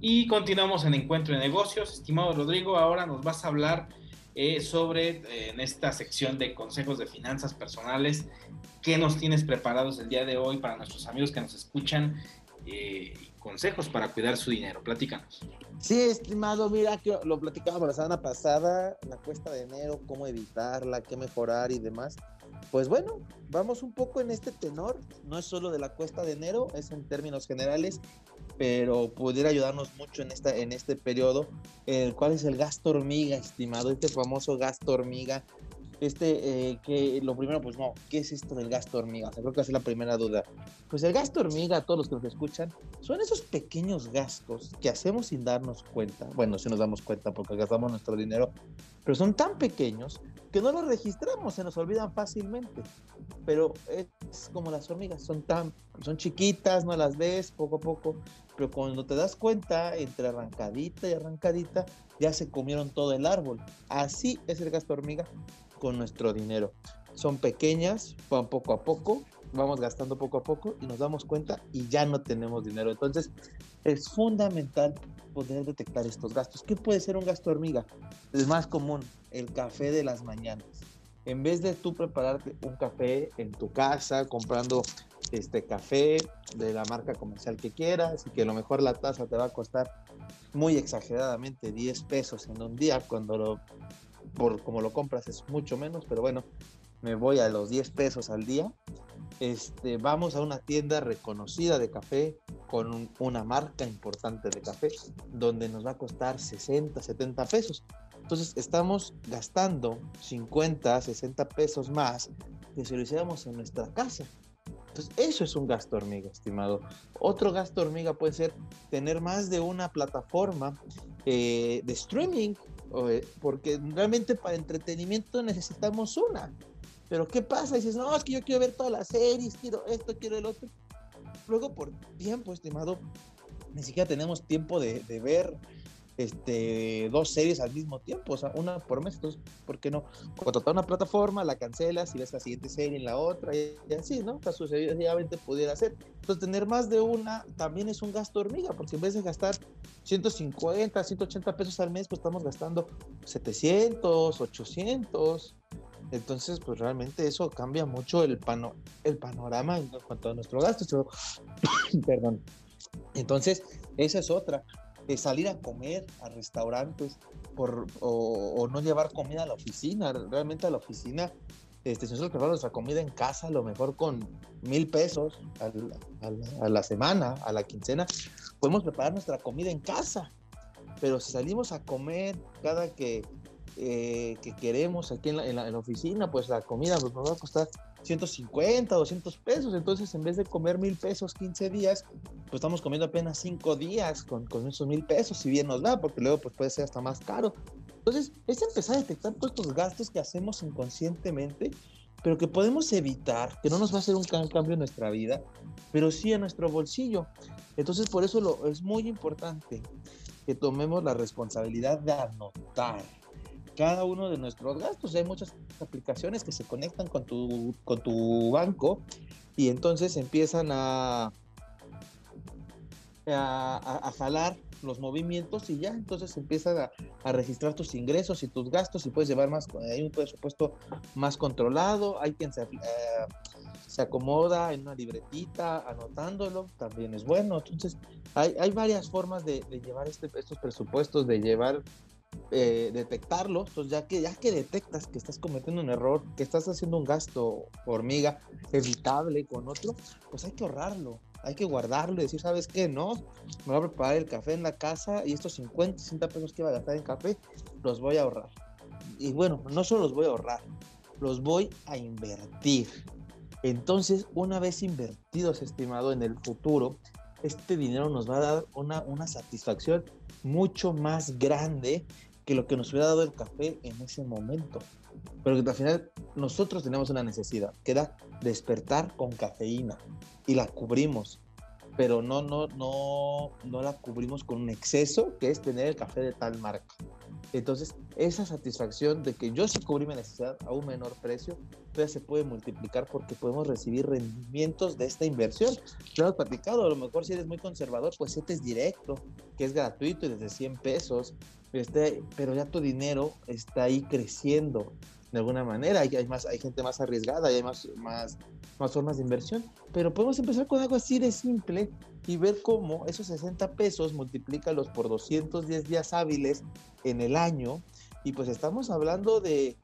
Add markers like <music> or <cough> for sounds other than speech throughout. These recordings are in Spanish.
Y continuamos en Encuentro de Negocios. Estimado Rodrigo, ahora nos vas a hablar eh, sobre, eh, en esta sección de consejos de finanzas personales, qué nos tienes preparados el día de hoy para nuestros amigos que nos escuchan eh, consejos para cuidar su dinero. Platícanos. Sí, estimado, mira que lo platicábamos la semana pasada, la cuesta de enero, cómo evitarla, qué mejorar y demás. Pues bueno, vamos un poco en este tenor, no es solo de la cuesta de enero, es en términos generales, pero pudiera ayudarnos mucho en, esta, en este periodo, el cual es el gasto hormiga, estimado, este famoso gasto hormiga este, eh, que lo primero, pues no, ¿qué es esto del gasto hormiga? O sea, creo que es la primera duda. Pues el gasto hormiga, todos los que nos escuchan, son esos pequeños gastos que hacemos sin darnos cuenta. Bueno, si nos damos cuenta porque gastamos nuestro dinero, pero son tan pequeños que no los registramos, se nos olvidan fácilmente. Pero es como las hormigas, son tan, son chiquitas, no las ves poco a poco, pero cuando te das cuenta, entre arrancadita y arrancadita, ya se comieron todo el árbol. Así es el gasto hormiga con nuestro dinero. Son pequeñas, van poco a poco, vamos gastando poco a poco y nos damos cuenta y ya no tenemos dinero. Entonces es fundamental poder detectar estos gastos. ¿Qué puede ser un gasto hormiga? El más común, el café de las mañanas. En vez de tú prepararte un café en tu casa, comprando este café de la marca comercial que quieras y que a lo mejor la taza te va a costar muy exageradamente 10 pesos en un día, cuando lo por como lo compras es mucho menos, pero bueno, me voy a los 10 pesos al día. Este, vamos a una tienda reconocida de café con una marca importante de café, donde nos va a costar 60, 70 pesos. Entonces estamos gastando 50, 60 pesos más que si lo hiciéramos en nuestra casa. Entonces, eso es un gasto hormiga, estimado. Otro gasto hormiga puede ser tener más de una plataforma eh, de streaming eh, porque realmente para entretenimiento necesitamos una. Pero ¿qué pasa? Dices, no, es que yo quiero ver todas las series, quiero esto, quiero el otro. Luego por tiempo, estimado, ni siquiera tenemos tiempo de, de ver este, dos series al mismo tiempo, o sea, una por mes. Entonces, ¿por qué no? Contratar una plataforma, la cancelas y ves la siguiente serie en la otra y, así, ¿no? O sucesivamente pudiera hacer. Entonces, tener más de una también es un gasto hormiga, porque en vez de gastar 150, 180 pesos al mes, pues estamos gastando 700, 800. Entonces, pues realmente eso cambia mucho el, pano, el panorama en cuanto a nuestro gasto. <coughs> Perdón. Entonces, esa es otra salir a comer a restaurantes por, o, no llevar comida a la oficina. Realmente a la oficina, este, si nosotros preparamos nuestra comida en casa, a lo mejor con mil pesos a la, semana, a la quincena, podemos preparar nuestra comida en casa. Pero si salimos a comer cada que, eh, que queremos aquí en la, en la, oficina, pues la comida pues, nos va a costar 150, 200 pesos. Entonces, en vez de comer mil pesos 15 días, pues estamos comiendo apenas 5 días con, con esos mil pesos, si bien nos da, porque luego pues puede ser hasta más caro. Entonces, es empezar a detectar todos estos gastos que hacemos inconscientemente, pero que podemos evitar, que no nos va a hacer un cambio en nuestra vida, pero sí en nuestro bolsillo. Entonces, por eso lo, es muy importante que tomemos la responsabilidad de anotar cada uno de nuestros gastos. Hay muchas aplicaciones que se conectan con tu, con tu banco y entonces empiezan a, a, jalar los movimientos y ya entonces empiezan a, a, registrar tus ingresos y tus gastos y puedes llevar más, hay un presupuesto más controlado, hay quien se, eh, se acomoda en una libretita anotándolo, también es bueno, entonces hay, hay varias formas de, de llevar este, estos presupuestos, de llevar eh, detectarlo, ya que, ya que detectas que estás cometiendo un error, que estás haciendo un gasto hormiga evitable con otro, pues hay que ahorrarlo, hay que guardarlo y decir, ¿sabes qué? No, me voy a preparar el café en la casa y estos 50, 60 pesos que iba a gastar en café, los voy a ahorrar. Y bueno, no solo los voy a ahorrar, los voy a invertir. Entonces, una vez invertidos, estimado, en el futuro, este dinero nos va a dar una, una satisfacción mucho más grande que lo que nos hubiera dado el café en ese momento. Pero que al final nosotros tenemos una necesidad, que era despertar con cafeína y la cubrimos, pero no, no, no, no la cubrimos con un exceso, que es tener el café de tal marca. Entonces, esa satisfacción de que yo sí cubrí mi necesidad a un menor precio, todavía se puede multiplicar porque podemos recibir rendimientos de esta inversión. Ya hemos platicado, a lo mejor si eres muy conservador, pues este es directo, que es gratuito y desde 100 pesos, este, pero ya tu dinero está ahí creciendo de alguna manera. Hay, hay, más, hay gente más arriesgada, hay más, más, más formas de inversión, pero podemos empezar con algo así de simple y ver cómo esos 60 pesos multiplícalos por 210 días hábiles en el año y pues estamos hablando de,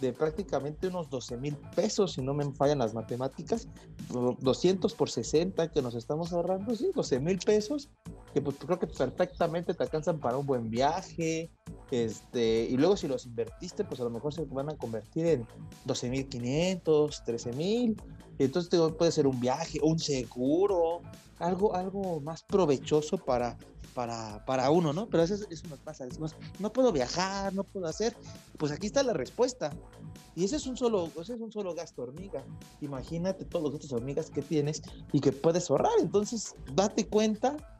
de prácticamente unos 12 mil pesos, si no me fallan las matemáticas, 200 por 60 que nos estamos ahorrando, sí, 12 mil pesos, que pues creo que perfectamente te alcanzan para un buen viaje, este, y luego si los invertiste, pues a lo mejor se van a convertir en 12 mil 500, 13 mil, entonces puede ser un viaje, un seguro, algo, algo más provechoso para, para, para uno, ¿no? Pero eso, eso nos pasa, decimos, no puedo viajar, no puedo hacer, pues aquí está la respuesta. Y ese es un solo, ese es un solo gasto hormiga. Imagínate todos los gastos hormigas que tienes y que puedes ahorrar. Entonces, date cuenta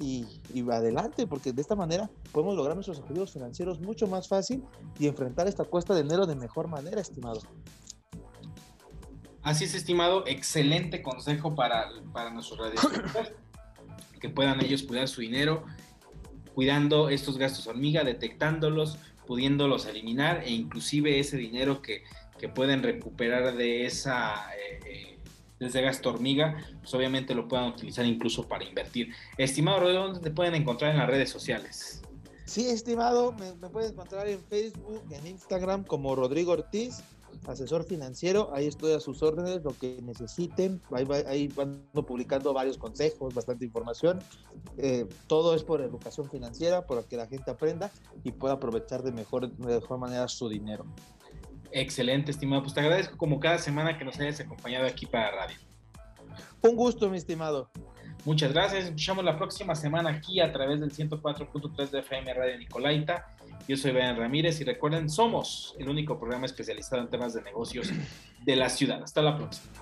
y, y, adelante, porque de esta manera podemos lograr nuestros objetivos financieros mucho más fácil y enfrentar esta cuesta de enero de mejor manera, estimado. Así es, estimado. Excelente consejo para, para nuestros radioescuchas <clears throat> que puedan ellos cuidar su dinero, cuidando estos gastos hormiga, detectándolos, pudiéndolos eliminar e inclusive ese dinero que, que pueden recuperar de esa eh desde gasto hormiga, pues obviamente lo puedan utilizar incluso para invertir. Estimado Rodrigo, ¿dónde te pueden encontrar en las redes sociales? Sí, estimado, me, me puedes encontrar en Facebook, en Instagram como Rodrigo Ortiz asesor financiero, ahí estoy a sus órdenes, lo que necesiten, ahí, ahí van publicando varios consejos, bastante información, eh, todo es por educación financiera, para que la gente aprenda y pueda aprovechar de mejor, de mejor manera su dinero. Excelente, estimado, pues te agradezco como cada semana que nos hayas acompañado aquí para radio. Un gusto, mi estimado. Muchas gracias. Escuchamos la próxima semana aquí a través del 104.3 de FM Radio Nicolaita. Yo soy Brian Ramírez y recuerden, somos el único programa especializado en temas de negocios de la ciudad. Hasta la próxima.